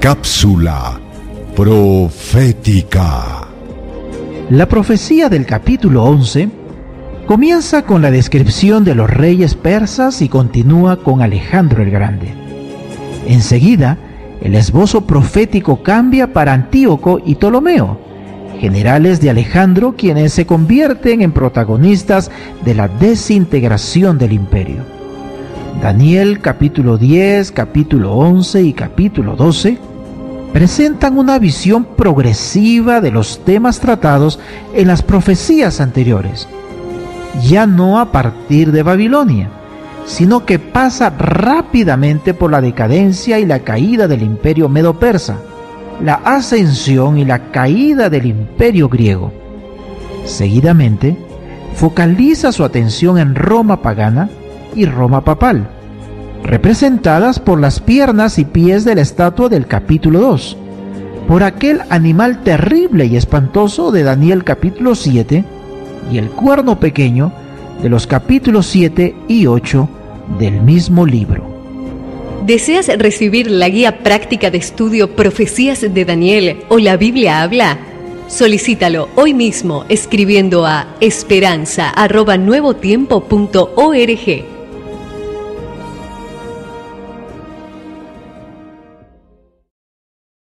Cápsula profética. La profecía del capítulo 11 comienza con la descripción de los reyes persas y continúa con Alejandro el Grande. Enseguida, el esbozo profético cambia para Antíoco y Ptolomeo, generales de Alejandro quienes se convierten en protagonistas de la desintegración del imperio. Daniel capítulo 10, capítulo 11 y capítulo 12 presentan una visión progresiva de los temas tratados en las profecías anteriores, ya no a partir de Babilonia, sino que pasa rápidamente por la decadencia y la caída del imperio medo-persa, la ascensión y la caída del imperio griego. Seguidamente, focaliza su atención en Roma pagana y Roma papal representadas por las piernas y pies de la estatua del capítulo 2, por aquel animal terrible y espantoso de Daniel capítulo 7 y el cuerno pequeño de los capítulos 7 y 8 del mismo libro. ¿Deseas recibir la guía práctica de estudio Profecías de Daniel o la Biblia habla? Solicítalo hoy mismo escribiendo a esperanza.nuevotiempo.org